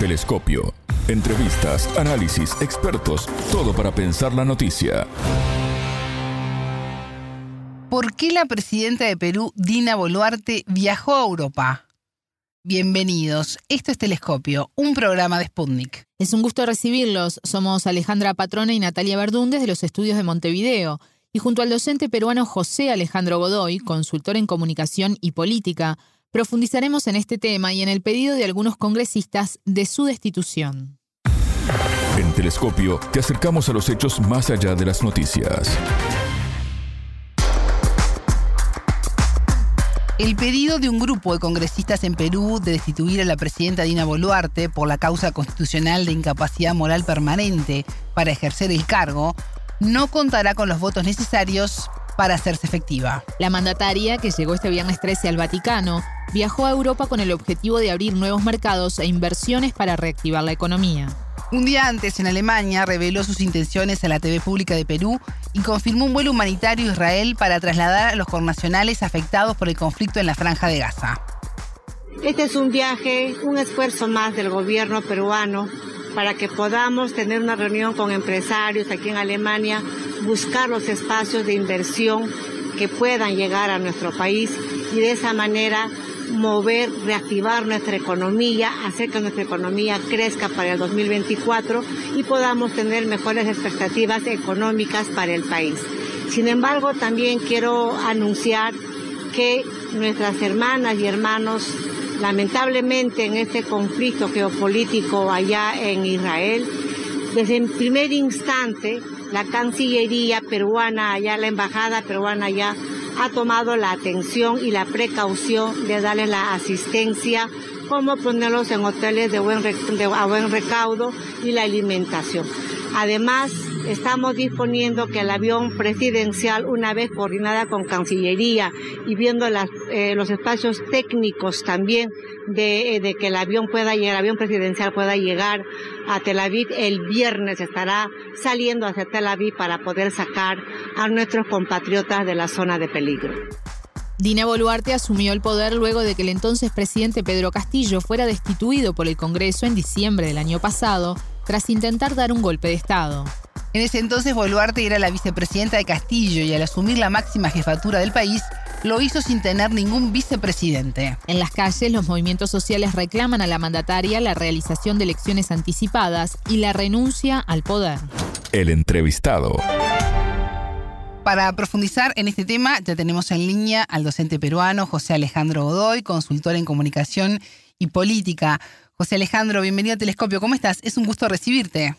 Telescopio. Entrevistas, análisis, expertos, todo para pensar la noticia. ¿Por qué la presidenta de Perú, Dina Boluarte, viajó a Europa? Bienvenidos, esto es Telescopio, un programa de Sputnik. Es un gusto recibirlos. Somos Alejandra Patrona y Natalia Verdún desde los estudios de Montevideo. Y junto al docente peruano José Alejandro Godoy, consultor en comunicación y política, profundizaremos en este tema y en el pedido de algunos congresistas de su destitución. En Telescopio te acercamos a los hechos más allá de las noticias. El pedido de un grupo de congresistas en Perú de destituir a la presidenta Dina Boluarte por la causa constitucional de incapacidad moral permanente para ejercer el cargo no contará con los votos necesarios para hacerse efectiva. La mandataria, que llegó este viernes 13 al Vaticano, viajó a Europa con el objetivo de abrir nuevos mercados e inversiones para reactivar la economía. Un día antes, en Alemania, reveló sus intenciones a la TV pública de Perú y confirmó un vuelo humanitario a Israel para trasladar a los connacionales afectados por el conflicto en la franja de Gaza. Este es un viaje, un esfuerzo más del gobierno peruano para que podamos tener una reunión con empresarios aquí en Alemania, buscar los espacios de inversión que puedan llegar a nuestro país y de esa manera mover, reactivar nuestra economía, hacer que nuestra economía crezca para el 2024 y podamos tener mejores expectativas económicas para el país. Sin embargo, también quiero anunciar que nuestras hermanas y hermanos, lamentablemente en este conflicto geopolítico allá en Israel, desde el primer instante, la Cancillería peruana allá, la Embajada peruana allá, ha tomado la atención y la precaución de darles la asistencia, como ponerlos en hoteles de buen, de, a buen recaudo y la alimentación. Además, estamos disponiendo que el avión presidencial, una vez coordinada con Cancillería y viendo eh, los espacios técnicos también de, eh, que el avión pueda el avión presidencial pueda llegar a Tel Aviv, el viernes estará saliendo hacia Tel Aviv para poder sacar a nuestros compatriotas de la zona de peligro. Dina Boluarte asumió el poder luego de que el entonces presidente Pedro Castillo fuera destituido por el Congreso en diciembre del año pasado tras intentar dar un golpe de Estado. En ese entonces Boluarte era la vicepresidenta de Castillo y al asumir la máxima jefatura del país, lo hizo sin tener ningún vicepresidente. En las calles, los movimientos sociales reclaman a la mandataria la realización de elecciones anticipadas y la renuncia al poder. El entrevistado. Para profundizar en este tema, ya tenemos en línea al docente peruano José Alejandro Godoy, consultor en comunicación y política. José Alejandro, bienvenido a Telescopio. ¿Cómo estás? Es un gusto recibirte.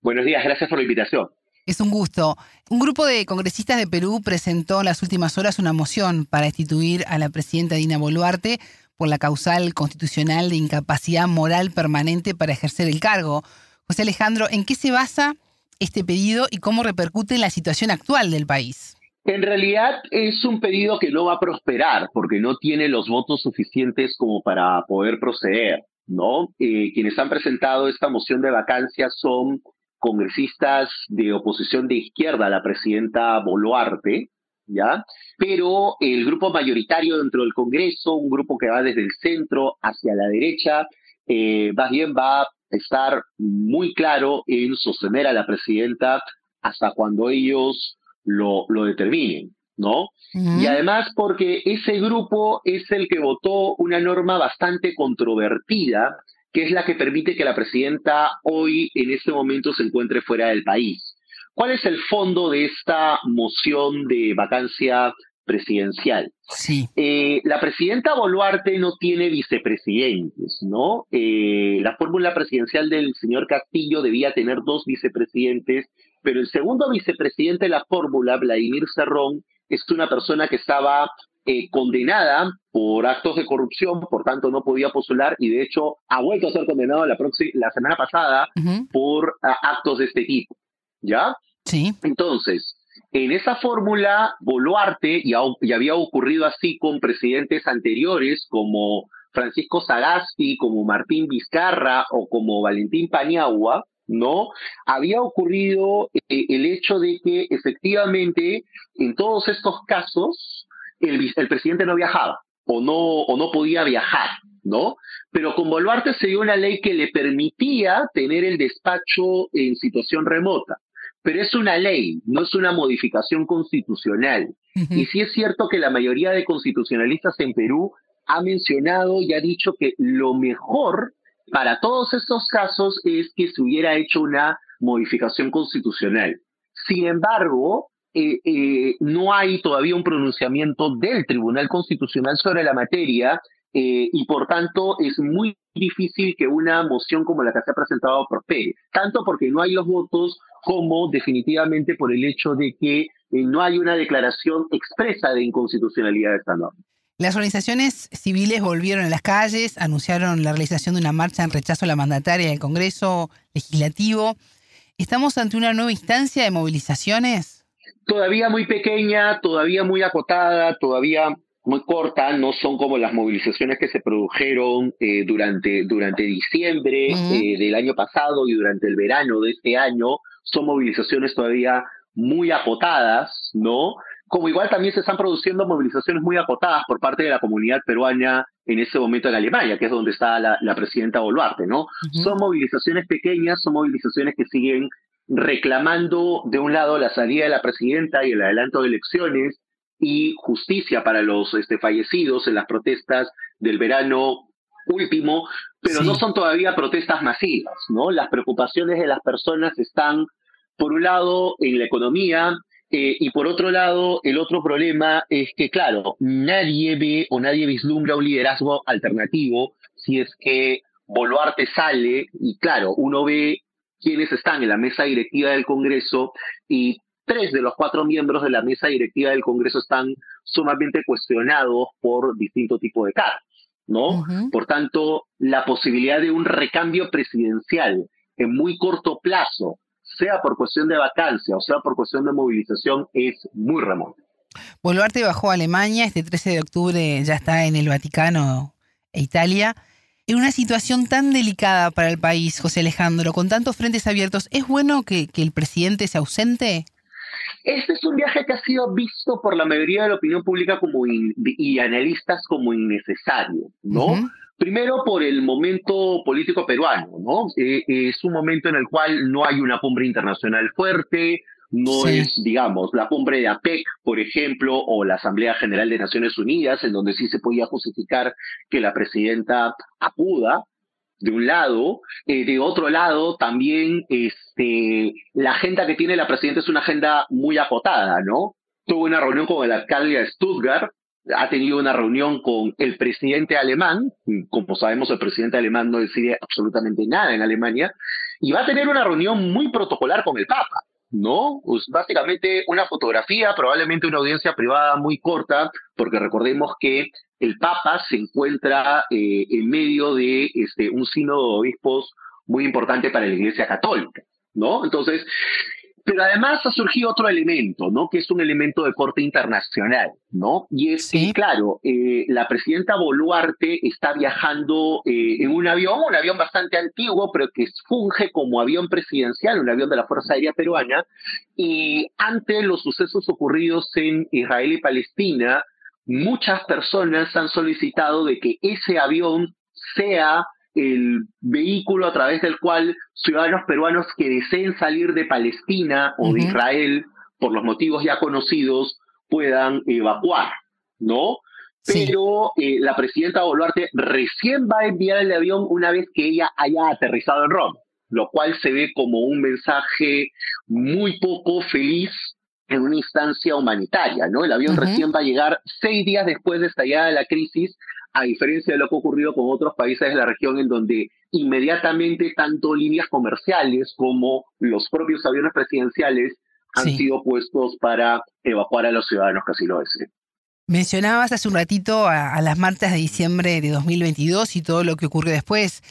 Buenos días, gracias por la invitación. Es un gusto. Un grupo de congresistas de Perú presentó en las últimas horas una moción para destituir a la presidenta Dina Boluarte por la causal constitucional de incapacidad moral permanente para ejercer el cargo. José Alejandro, ¿en qué se basa este pedido y cómo repercute en la situación actual del país? En realidad es un pedido que no va a prosperar porque no tiene los votos suficientes como para poder proceder, ¿no? Eh, quienes han presentado esta moción de vacancia son congresistas de oposición de izquierda la presidenta Boluarte, ¿ya? Pero el grupo mayoritario dentro del Congreso, un grupo que va desde el centro hacia la derecha, eh, más bien va a estar muy claro en sostener a la presidenta hasta cuando ellos lo, lo determinen, ¿no? Y además porque ese grupo es el que votó una norma bastante controvertida que es la que permite que la presidenta hoy, en este momento, se encuentre fuera del país. ¿Cuál es el fondo de esta moción de vacancia presidencial? Sí. Eh, la presidenta Boluarte no tiene vicepresidentes, ¿no? Eh, la fórmula presidencial del señor Castillo debía tener dos vicepresidentes, pero el segundo vicepresidente de la fórmula, Vladimir Cerrón, es una persona que estaba eh, condenada por actos de corrupción, por tanto no podía postular y de hecho ha vuelto a ser condenado la, la semana pasada por ah, actos de este tipo. ¿Ya? Sí. Entonces, en esa fórmula, Boluarte, y, y había ocurrido así con presidentes anteriores como Francisco Sagasti, como Martín Vizcarra o como Valentín Paniagua, ¿no? Había ocurrido eh, el hecho de que efectivamente en todos estos casos el, presidente no viajaba o no, o no podía viajar, ¿no? Pero con Boluarte se dio una ley que le permitía tener el despacho en situación remota. Pero es una ley, no es una modificación constitucional. Y sí es cierto que la mayoría de constitucionalistas en Perú ha mencionado y ha dicho que lo mejor para todos estos casos es que se hubiera hecho una modificación constitucional. Sin embargo, eh, eh, no hay todavía un pronunciamiento del Tribunal Constitucional sobre la materia eh, y por tanto es muy difícil que una moción como la que se ha presentado prospere, tanto porque no hay los votos como definitivamente por el hecho de que no hay una declaración expresa de inconstitucionalidad de esta norma. Las organizaciones civiles volvieron a las calles, anunciaron la realización de una marcha en rechazo a la mandataria del Congreso Legislativo. ¿Estamos ante una nueva instancia de movilizaciones? Todavía muy pequeña, todavía muy acotada, todavía muy corta, no son como las movilizaciones que se produjeron eh, durante, durante diciembre eh, del año pasado y durante el verano de este año, son movilizaciones todavía muy acotadas, ¿no? Como igual también se están produciendo movilizaciones muy acotadas por parte de la comunidad peruana en ese momento en Alemania, que es donde está la, presidenta Boluarte, ¿no? Son movilizaciones pequeñas, son movilizaciones que siguen reclamando de un lado la salida de la presidenta y el adelanto de elecciones y justicia para los este, fallecidos en las protestas del verano último, pero no son todavía protestas masivas, ¿no? Las preocupaciones de las personas están, por un lado, en la economía, eh, y por otro lado, el otro problema es que, claro, nadie ve o nadie vislumbra un liderazgo alternativo si es que Boluarte sale y, claro, uno ve quiénes están en la mesa directiva del Congreso y tres de los cuatro miembros de la mesa directiva del Congreso están sumamente cuestionados por distinto tipo de cargos, ¿no? Por tanto, la posibilidad de un recambio presidencial en muy corto plazo sea por cuestión de vacancia o sea por cuestión de movilización, es muy remoto. Boluarte bajó a Alemania, este 13 de octubre ya está en el Vaticano e Italia. En una situación tan delicada para el país, José Alejandro, con tantos frentes abiertos, ¿es bueno que, el presidente se ausente? Este es un viaje que ha sido visto por la mayoría de la opinión pública como y analistas como innecesario, ¿no? Primero por el momento político peruano, ¿no? Eh, es un momento en el cual no hay una cumbre internacional fuerte, no es, digamos, la cumbre de APEC, por ejemplo, o la Asamblea General de Naciones Unidas, en donde sí se podía justificar que la presidenta acuda, de un lado, eh, de otro lado también este, la agenda que tiene la presidenta es una agenda muy acotada, ¿no? Tuvo una reunión con el alcalde de Stuttgart, ha tenido una reunión con el presidente alemán, como sabemos el presidente alemán no decide absolutamente nada en Alemania, y va a tener una reunión muy protocolar con el Papa, ¿no? Pues básicamente una fotografía, probablemente una audiencia privada muy corta, porque recordemos que el Papa se encuentra eh, en medio de este, un sínodo de obispos muy importante para la Iglesia Católica, ¿no? Entonces, pero además ha surgido otro elemento, ¿no? Que es un elemento de corte internacional, ¿no? Y es que, claro, eh, la presidenta Boluarte está viajando eh, en un avión, un avión bastante antiguo, pero que funge como avión presidencial, un avión de la Fuerza Aérea Peruana, y ante los sucesos ocurridos en Israel y Palestina, muchas personas han solicitado de que ese avión sea el vehículo a través del cual ciudadanos peruanos que deseen salir de Palestina o de Israel por los motivos ya conocidos puedan evacuar, ¿no? Pero eh, la presidenta Boluarte recién va a enviar el avión una vez que ella haya aterrizado en Roma, lo cual se ve como un mensaje muy poco feliz en una instancia humanitaria, ¿no? El avión recién va a llegar seis días después de estallada la crisis a diferencia de lo que ha ocurrido con otros países de la región en donde inmediatamente tanto líneas comerciales como los propios aviones presidenciales han sido puestos para evacuar a los ciudadanos que así lo deseen. Mencionabas hace un ratito a, las marchas de diciembre de 2022 y todo lo que ocurrió después.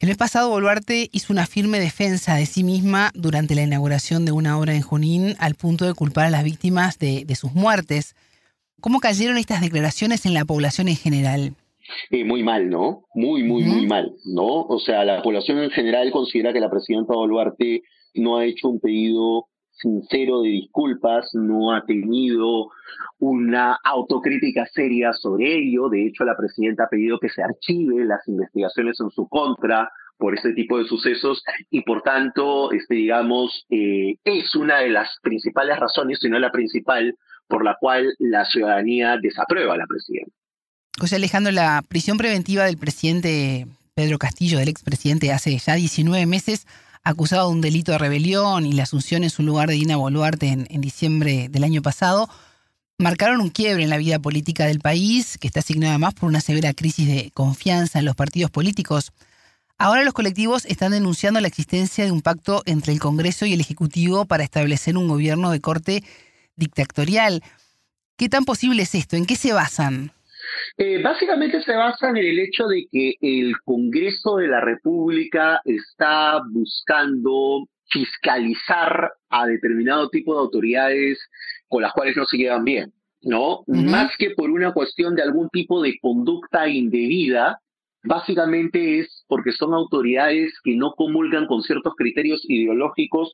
El mes pasado Boluarte hizo una firme defensa de sí misma durante la inauguración de una obra en Junín al punto de culpar a las víctimas de sus muertes. ¿Cómo cayeron estas declaraciones en la población en general? Eh, muy mal, ¿no? Muy, muy, muy mal, ¿no? O sea, la población en general considera que la presidenta Boluarte no ha hecho un pedido sincero de disculpas, no ha tenido una autocrítica seria sobre ello. De hecho, la presidenta ha pedido que se archive las investigaciones en su contra por este tipo de sucesos y por tanto, este, digamos, eh, es una de las principales razones, si no la principal, por la cual la ciudadanía desaprueba a la presidenta. José Alejandro, la prisión preventiva del presidente Pedro Castillo, del expresidente, hace ya 19 meses, acusado de un delito de rebelión y la asunción en su lugar de Dina Boluarte en, diciembre del año pasado, marcaron un quiebre en la vida política del país, que está asignado además por una severa crisis de confianza en los partidos políticos. Ahora los colectivos están denunciando la existencia de un pacto entre el Congreso y el Ejecutivo para establecer un gobierno de corte dictatorial. ¿Qué tan posible es esto? ¿En qué se basan? Eh, básicamente se basa en el hecho de que el Congreso de la República está buscando fiscalizar a determinado tipo de autoridades con las cuales no se llevan bien, ¿no? Más que por una cuestión de algún tipo de conducta indebida, básicamente es porque son autoridades que no comulgan con ciertos criterios ideológicos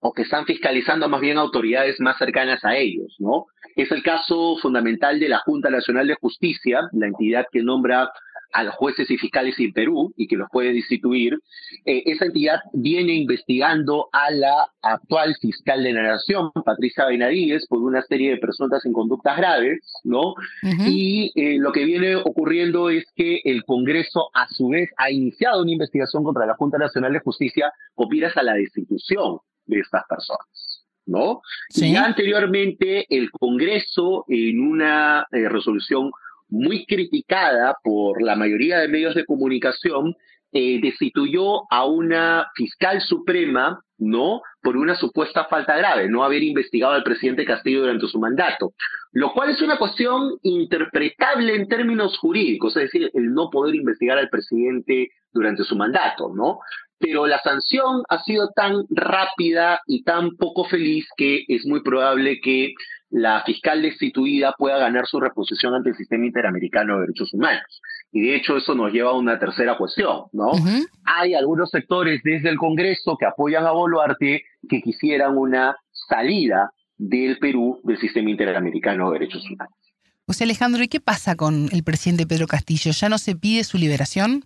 o que están fiscalizando más bien autoridades más cercanas a ellos, ¿no? Es el caso fundamental de la Junta Nacional de Justicia, la entidad que nombra a los jueces y fiscales en Perú y que los puede destituir, eh, esa entidad viene investigando a la actual fiscal de la Nación, Patricia Benavides, por una serie de presuntas conductas graves, ¿no? Y eh, lo que viene ocurriendo es que el Congreso, a su vez, ha iniciado una investigación contra la Junta Nacional de Justicia con miras a la destitución de estas personas. ¿No? Y anteriormente el Congreso, en una eh, resolución muy criticada por la mayoría de medios de comunicación, eh, destituyó a una fiscal suprema, ¿no? Por una supuesta falta grave, no haber investigado al presidente Castillo durante su mandato, lo cual es una cuestión interpretable en términos jurídicos, es decir, el no poder investigar al presidente durante su mandato, ¿no? Pero la sanción ha sido tan rápida y tan poco feliz que es muy probable que la fiscal destituida pueda ganar su reposición ante el sistema interamericano de derechos humanos. Y de hecho eso nos lleva a una tercera cuestión, ¿no? Hay algunos sectores desde el Congreso que apoyan a Boluarte que quisieran una salida del Perú del sistema interamericano de derechos humanos. José Alejandro, ¿y qué pasa con el presidente Pedro Castillo? ¿Ya no se pide su liberación?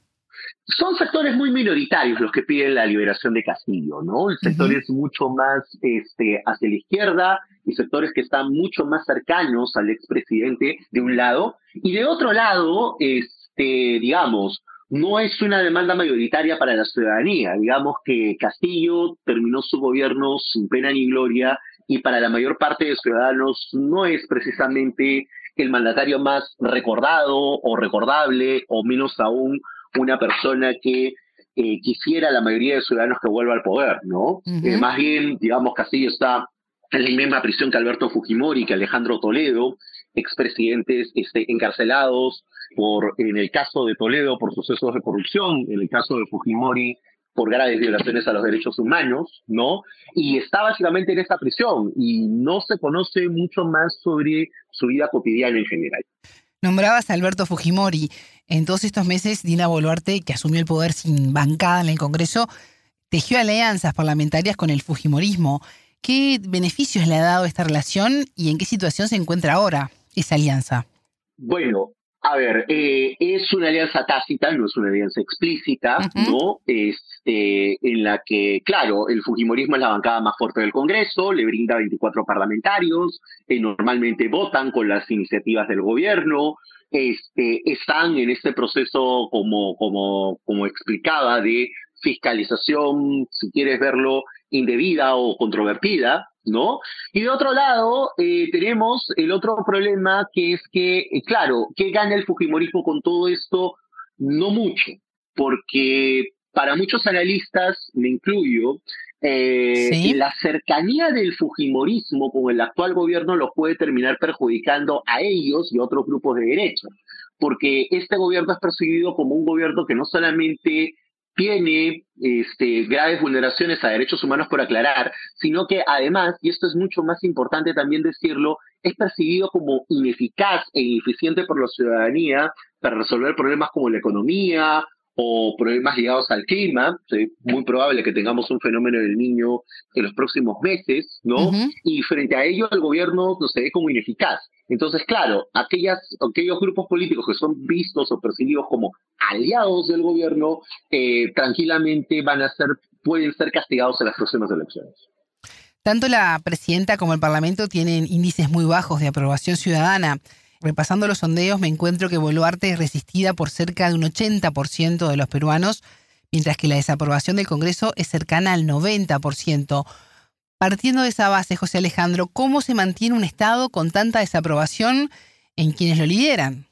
Son sectores muy minoritarios los que piden la liberación de Castillo, ¿no? Sectores mucho más este, hacia la izquierda y sectores que están mucho más cercanos al expresidente de un lado. Y de otro lado, este, digamos, no es una demanda mayoritaria para la ciudadanía. Digamos que Castillo terminó su gobierno sin pena ni gloria y para la mayor parte de ciudadanos no es precisamente el mandatario más recordado o recordable o menos aún una persona que eh, quisiera la mayoría de ciudadanos que vuelva al poder, ¿no? Eh, más bien, digamos, Castillo está en la misma prisión que Alberto Fujimori, que Alejandro Toledo, expresidentes este, encarcelados por, en el caso de Toledo por sucesos de corrupción, en el caso de Fujimori por graves violaciones a los derechos humanos, ¿no? Y está básicamente en esta prisión y no se conoce mucho más sobre su vida cotidiana en general. Nombrabas a Alberto Fujimori. En todos estos meses, Dina Boluarte, que asumió el poder sin bancada en el Congreso, tejió alianzas parlamentarias con el Fujimorismo. ¿Qué beneficios le ha dado esta relación y en qué situación se encuentra ahora esa alianza? Bueno, a ver, eh, es una alianza tácita, no es una alianza explícita, ¿no? Este, en la que, claro, el Fujimorismo es la bancada más fuerte del Congreso, le brinda 24 parlamentarios, que normalmente votan con las iniciativas del gobierno, este, están en este proceso, como, como, como explicaba, de fiscalización, si quieres verlo, indebida o controvertida, ¿no? Y de otro lado, eh, tenemos el otro problema que es que, eh, claro, ¿qué gana el Fujimorismo con todo esto? No mucho, porque para muchos analistas, me incluyo, eh, la cercanía del Fujimorismo con el actual gobierno los puede terminar perjudicando a ellos y a otros grupos de derecha, porque este gobierno es percibido como un gobierno que no solamente tiene este, graves vulneraciones a derechos humanos por aclarar, sino que además, y esto es mucho más importante también decirlo, es percibido como ineficaz e ineficiente por la ciudadanía para resolver problemas como la economía o problemas ligados al clima, es muy probable que tengamos un fenómeno del niño en los próximos meses, ¿no? Y frente a ello el gobierno no se ve como ineficaz. Entonces, claro, aquellos grupos políticos que son vistos o percibidos como aliados del gobierno, eh, tranquilamente van a ser, pueden ser castigados en las próximas elecciones. Tanto la presidenta como el Parlamento tienen índices muy bajos de aprobación ciudadana. Repasando los sondeos me encuentro que Boluarte es resistida por cerca de un 80% de los peruanos, mientras que la desaprobación del Congreso es cercana al 90%. Partiendo de esa base, José Alejandro, ¿cómo se mantiene un Estado con tanta desaprobación en quienes lo lideran?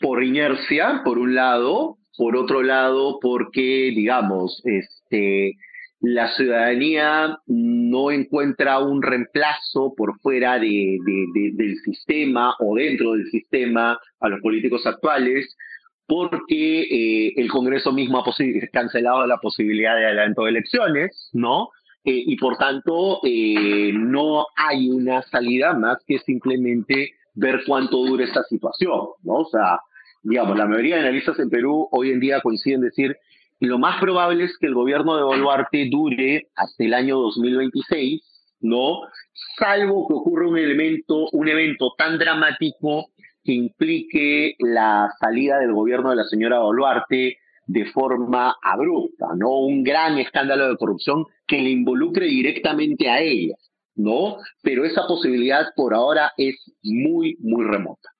Por inercia, por un lado, por otro lado, porque, digamos, este, la ciudadanía no encuentra un reemplazo por fuera de, del sistema o dentro del sistema a los políticos actuales, porque eh, el Congreso mismo ha cancelado la posibilidad de adelanto de elecciones, ¿no? Eh, y por tanto eh, no hay una salida más que simplemente ver cuánto dura esta situación, ¿no? O sea, digamos, la mayoría de analistas en Perú hoy en día coinciden en decir lo más probable es que el gobierno de Boluarte dure hasta el año 2026, ¿no? Salvo que ocurra un elemento, un evento tan dramático que implique la salida del gobierno de la señora Boluarte de forma abrupta, ¿no? Un gran escándalo de corrupción que le involucre directamente a ella, ¿no? Pero esa posibilidad por ahora es muy, muy remota.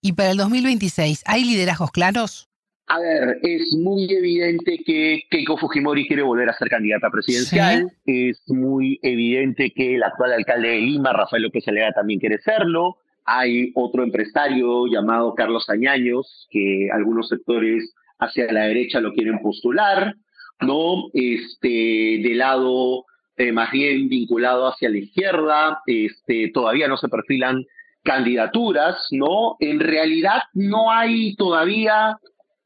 ¿Y para el 2026 hay liderazgos claros? A ver, es muy evidente que Keiko Fujimori quiere volver a ser candidata presidencial. Es muy evidente que el actual alcalde de Lima, Rafael López Alega, también quiere serlo. Hay otro empresario llamado Carlos Añaños, que algunos sectores hacia la derecha lo quieren postular, ¿no? Este, de lado eh, más bien vinculado hacia la izquierda, este, todavía no se perfilan candidaturas, ¿no? En realidad no hay todavía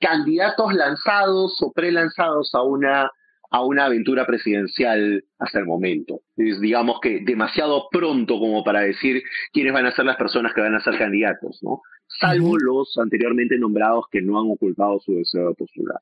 candidatos lanzados o prelanzados a una, a una aventura presidencial hasta el momento. Es, digamos que demasiado pronto como para decir quiénes van a ser las personas que van a ser candidatos, ¿no? Salvo los anteriormente nombrados que no han ocultado su deseo de postular.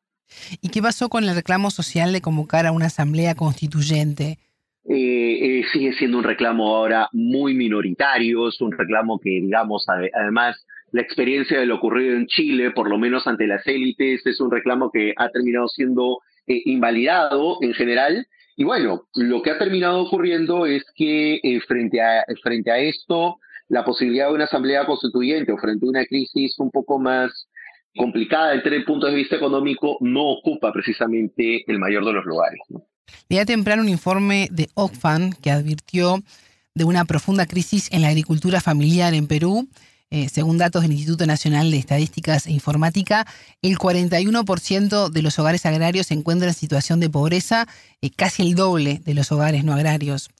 ¿Y qué pasó con el reclamo social de convocar a una asamblea constituyente? Eh, eh, sigue siendo un reclamo ahora muy minoritario, es un reclamo que, digamos, además la experiencia de lo ocurrido en Chile, por lo menos ante las élites, es un reclamo que ha terminado siendo eh, invalidado en general. Y bueno, lo que ha terminado ocurriendo es que eh, frente, a, frente a esto, la posibilidad de una asamblea constituyente o frente a una crisis un poco más complicada desde el punto de vista económico no ocupa precisamente el mayor de los lugares. ¿no? Temprano un informe de Oxfam que advirtió de una profunda crisis en la agricultura familiar en Perú eh, según datos del Instituto Nacional de Estadísticas e Informática, el 41% de los hogares agrarios se encuentran en situación de pobreza, eh, casi el doble de los hogares no agrarios.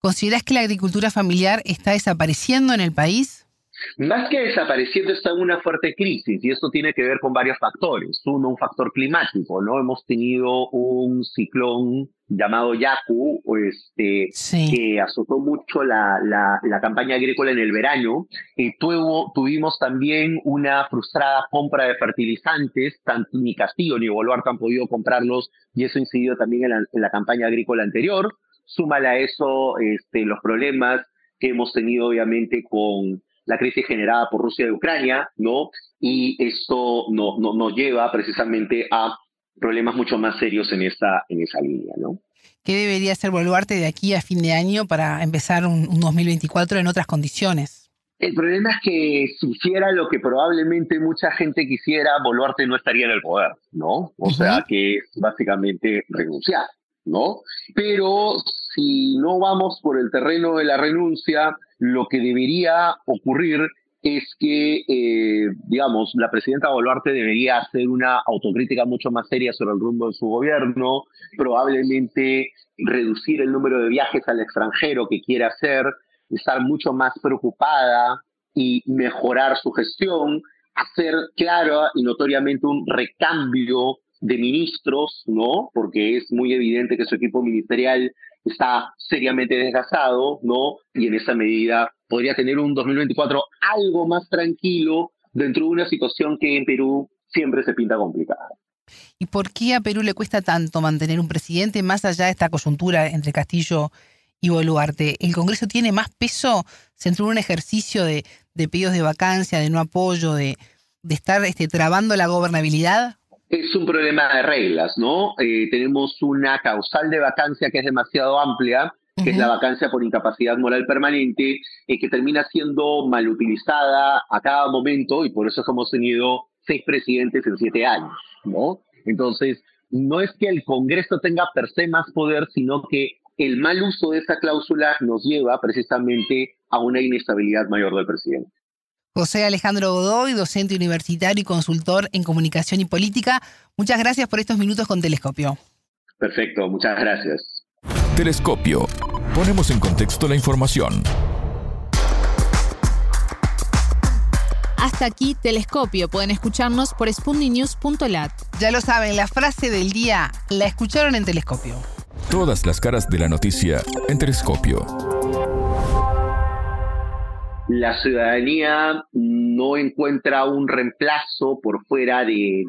¿Consideras que la agricultura familiar está desapareciendo en el país? Más que desapareciendo está en una fuerte crisis y esto tiene que ver con varios factores. Uno, un factor climático, ¿no? Hemos tenido un ciclón llamado Yaku, este, que azotó mucho la, la, campaña agrícola en el verano. y tuvo, tuvimos también una frustrada compra de fertilizantes, tanto ni Castillo ni Boluarte han podido comprarlos y eso incidió también en la, en la campaña agrícola anterior. Súmale a eso este, los problemas que hemos tenido obviamente con la crisis generada por Rusia y Ucrania, ¿no? Y esto no, no, nos lleva precisamente a problemas mucho más serios en esa, en esa línea, ¿no? ¿Qué debería ser Boluarte de aquí a fin de año para empezar un, 2024 en otras condiciones? El problema es que si hiciera lo que probablemente mucha gente quisiera, Boluarte no estaría en el poder, ¿no? O sea, que es básicamente renunciar, ¿no? Pero si no vamos por el terreno de la renuncia, lo que debería ocurrir es que, eh, digamos, la presidenta Boluarte debería hacer una autocrítica mucho más seria sobre el rumbo de su gobierno, probablemente reducir el número de viajes al extranjero que quiere hacer, estar mucho más preocupada y mejorar su gestión, hacer claro y notoriamente un recambio de ministros, ¿no? Porque es muy evidente que su equipo ministerial está seriamente desgastado, ¿no? Y en esa medida podría tener un 2024 algo más tranquilo dentro de una situación que en Perú siempre se pinta complicada. ¿Y por qué a Perú le cuesta tanto mantener un presidente más allá de esta coyuntura entre Castillo y Boluarte? ¿El Congreso tiene más peso? ¿Se entró en un ejercicio de, pedidos de vacancia, de no apoyo, de, estar este, trabando la gobernabilidad? Es un problema de reglas, ¿no? Eh, tenemos una causal de vacancia que es demasiado amplia, que es la vacancia por incapacidad moral permanente, eh, que termina siendo mal utilizada a cada momento y por eso hemos tenido seis presidentes en siete años, ¿no? Entonces, no es que el Congreso tenga per se más poder, sino que el mal uso de esa cláusula nos lleva precisamente a una inestabilidad mayor del presidente. José Alejandro Godoy, docente universitario y consultor en comunicación y política, muchas gracias por estos minutos con Telescopio. Perfecto, muchas gracias. Telescopio. Ponemos en contexto la información. Hasta aquí Telescopio. Pueden escucharnos por spundinews.lat. Ya lo saben, la frase del día la escucharon en Telescopio. Todas las caras de la noticia en Telescopio. La ciudadanía no encuentra un reemplazo por fuera de,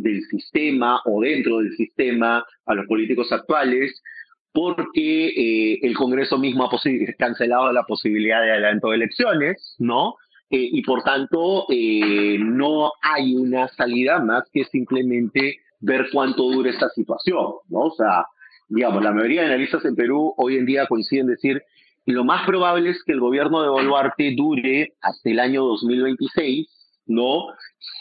del sistema o dentro del sistema a los políticos actuales porque eh, el Congreso mismo ha cancelado la posibilidad de adelanto de elecciones, ¿no? Eh, y por tanto eh, no hay una salida más que simplemente ver cuánto dura esta situación, ¿no? O sea, digamos, la mayoría de analistas en Perú hoy en día coinciden en decir lo más probable es que el gobierno de Boluarte dure hasta el año 2026, ¿no?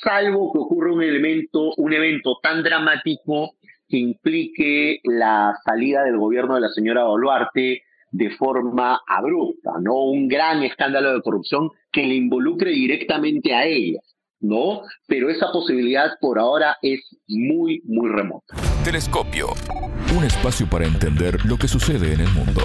Salvo que ocurra un elemento, un evento tan dramático que implique la salida del gobierno de la señora Boluarte de forma abrupta, ¿no? Un gran escándalo de corrupción que le involucre directamente a ella, ¿no? Pero esa posibilidad por ahora es muy, muy remota. Telescopio. Un espacio para entender lo que sucede en el mundo.